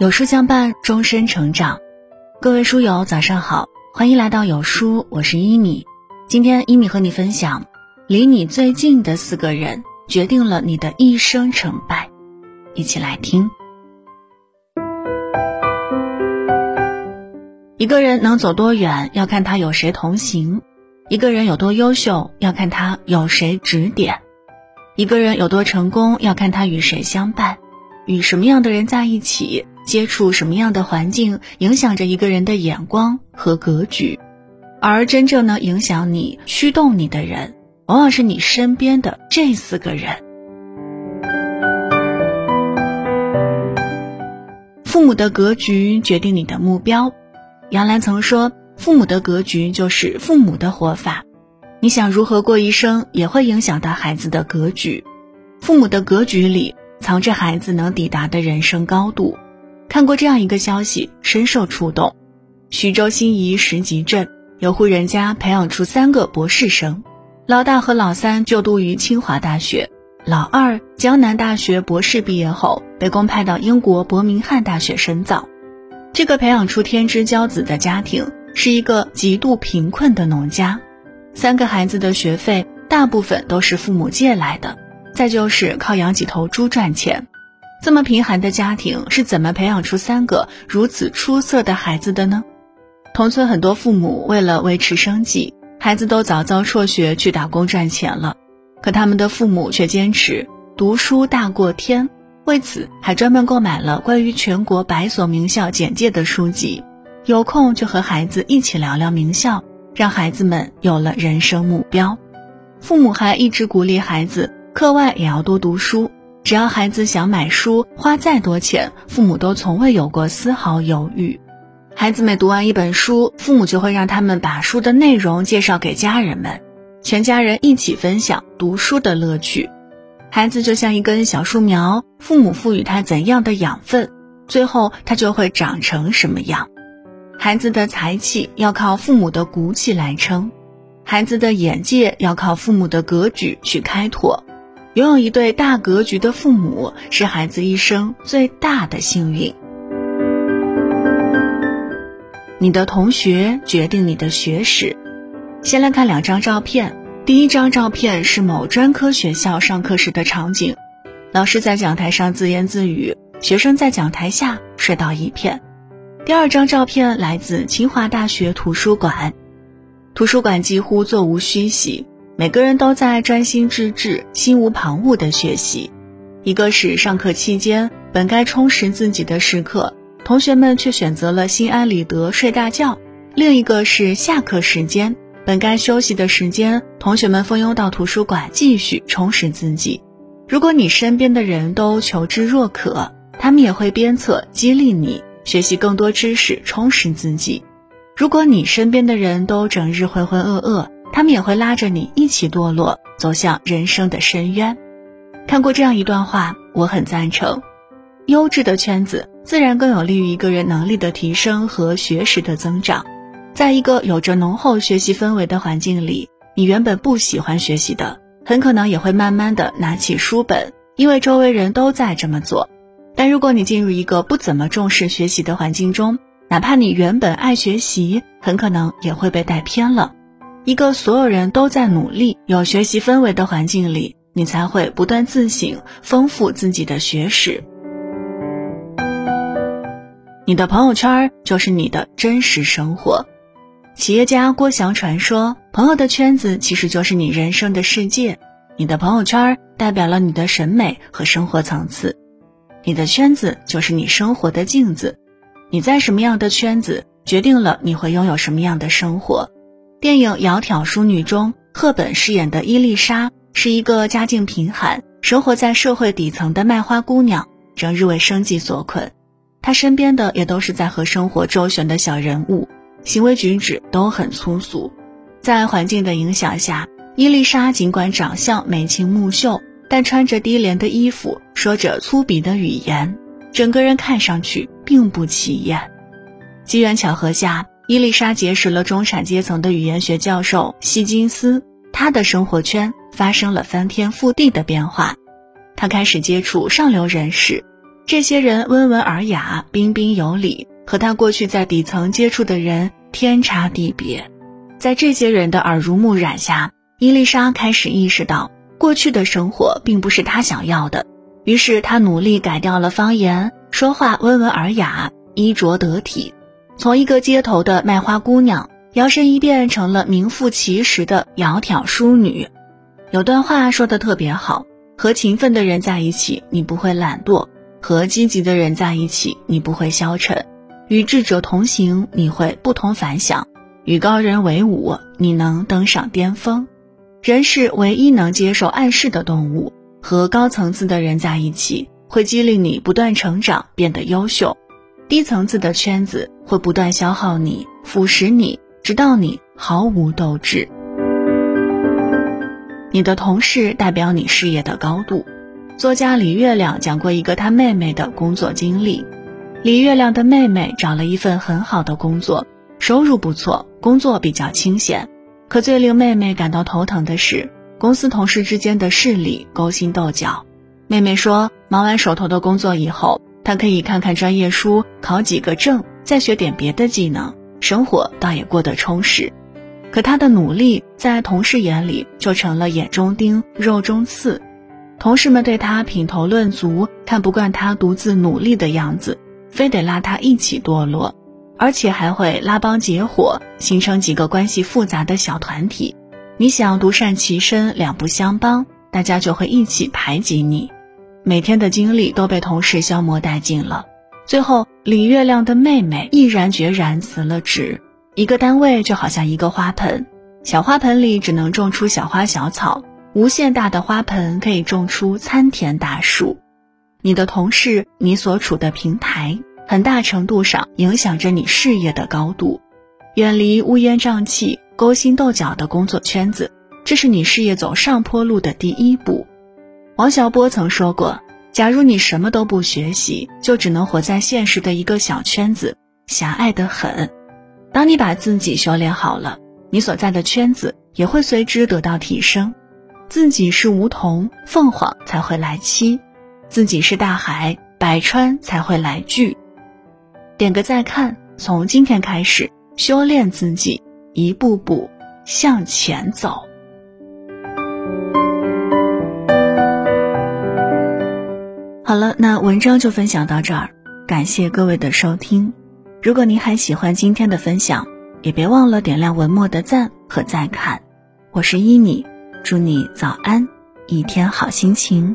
有书相伴，终身成长。各位书友，早上好，欢迎来到有书，我是伊米。今天伊米和你分享，离你最近的四个人，决定了你的一生成败。一起来听。一个人能走多远，要看他有谁同行；一个人有多优秀，要看他有谁指点；一个人有多成功，要看他与谁相伴，与什么样的人在一起。接触什么样的环境，影响着一个人的眼光和格局，而真正能影响你、驱动你的人，往往是你身边的这四个人。父母的格局决定你的目标。杨澜曾说：“父母的格局就是父母的活法。”你想如何过一生，也会影响到孩子的格局。父母的格局里，藏着孩子能抵达的人生高度。看过这样一个消息，深受触动。徐州新沂石集镇有户人家培养出三个博士生，老大和老三就读于清华大学，老二江南大学博士毕业后被公派到英国伯明翰大学深造。这个培养出天之骄子的家庭是一个极度贫困的农家，三个孩子的学费大部分都是父母借来的，再就是靠养几头猪赚钱。这么贫寒的家庭是怎么培养出三个如此出色的孩子的呢？同村很多父母为了维持生计，孩子都早早辍学去打工赚钱了，可他们的父母却坚持读书大过天，为此还专门购买了关于全国百所名校简介的书籍，有空就和孩子一起聊聊名校，让孩子们有了人生目标。父母还一直鼓励孩子课外也要多读书。只要孩子想买书，花再多钱，父母都从未有过丝毫犹豫。孩子每读完一本书，父母就会让他们把书的内容介绍给家人们，全家人一起分享读书的乐趣。孩子就像一根小树苗，父母赋予他怎样的养分，最后他就会长成什么样。孩子的才气要靠父母的骨气来撑，孩子的眼界要靠父母的格局去开拓。拥有一对大格局的父母，是孩子一生最大的幸运。你的同学决定你的学识。先来看两张照片。第一张照片是某专科学校上课时的场景，老师在讲台上自言自语，学生在讲台下睡到一片。第二张照片来自清华大学图书馆，图书馆几乎座无虚席。每个人都在专心致志、心无旁骛地学习。一个是上课期间本该充实自己的时刻，同学们却选择了心安理得睡大觉；另一个是下课时间本该休息的时间，同学们蜂拥到图书馆继续充实自己。如果你身边的人都求知若渴，他们也会鞭策激励你学习更多知识，充实自己；如果你身边的人都整日浑浑噩噩，他们也会拉着你一起堕落，走向人生的深渊。看过这样一段话，我很赞成：优质的圈子自然更有利于一个人能力的提升和学识的增长。在一个有着浓厚学习氛围的环境里，你原本不喜欢学习的，很可能也会慢慢的拿起书本，因为周围人都在这么做。但如果你进入一个不怎么重视学习的环境中，哪怕你原本爱学习，很可能也会被带偏了。一个所有人都在努力、有学习氛围的环境里，你才会不断自省，丰富自己的学识。你的朋友圈就是你的真实生活。企业家郭祥传说：“朋友的圈子其实就是你人生的世界。你的朋友圈代表了你的审美和生活层次，你的圈子就是你生活的镜子。你在什么样的圈子，决定了你会拥有什么样的生活。”电影《窈窕淑女》中，赫本饰演的伊丽莎是一个家境贫寒、生活在社会底层的卖花姑娘，整日为生计所困。她身边的也都是在和生活周旋的小人物，行为举止都很粗俗。在环境的影响下，伊丽莎尽管长相眉清目秀，但穿着低廉的衣服，说着粗鄙的语言，整个人看上去并不起眼。机缘巧合下。伊丽莎结识了中产阶层的语言学教授希金斯，他的生活圈发生了翻天覆地的变化。他开始接触上流人士，这些人温文尔雅、彬彬有礼，和他过去在底层接触的人天差地别。在这些人的耳濡目染下，伊丽莎开始意识到，过去的生活并不是她想要的。于是，她努力改掉了方言，说话温文尔雅，衣着得体，从一个街头的卖花姑娘，摇身一变成了名副其实的窈窕淑女。有段话说的特别好：和勤奋的人在一起，你不会懒惰。和积极的人在一起，你不会消沉；与智者同行，你会不同凡响；与高人为伍，你能登上巅峰。人是唯一能接受暗示的动物。和高层次的人在一起，会激励你不断成长，变得优秀；低层次的圈子会不断消耗你，腐蚀你，直到你毫无斗志。你的同事代表你事业的高度。作家李月亮讲过一个他妹妹的工作经历。李月亮的妹妹找了一份很好的工作，收入不错，工作比较清闲。可最令妹妹感到头疼的是，公司同事之间的势力勾心斗角。妹妹说，忙完手头的工作以后，他可以看看专业书，考几个证，再学点别的技能，生活倒也过得充实。可他的努力在同事眼里就成了眼中钉、肉中刺。同事们对他品头论足，看不惯他独自努力的样子，非得拉他一起堕落，而且还会拉帮结伙，形成几个关系复杂的小团体。你想独善其身，两不相帮，大家就会一起排挤你。每天的精力都被同事消磨殆尽了。最后，李月亮的妹妹毅然决然辞了职。一个单位就好像一个花盆，小花盆里只能种出小花小草。无限大的花盆可以种出参天大树，你的同事，你所处的平台，很大程度上影响着你事业的高度。远离乌烟瘴气、勾心斗角的工作圈子，这是你事业走上坡路的第一步。王小波曾说过：“假如你什么都不学习，就只能活在现实的一个小圈子，狭隘的很。当你把自己修炼好了，你所在的圈子也会随之得到提升。”自己是梧桐，凤凰才会来栖；自己是大海，百川才会来聚。点个再看，从今天开始修炼自己，一步步向前走。好了，那文章就分享到这儿，感谢各位的收听。如果您还喜欢今天的分享，也别忘了点亮文末的赞和再看。我是依米。祝你早安，一天好心情。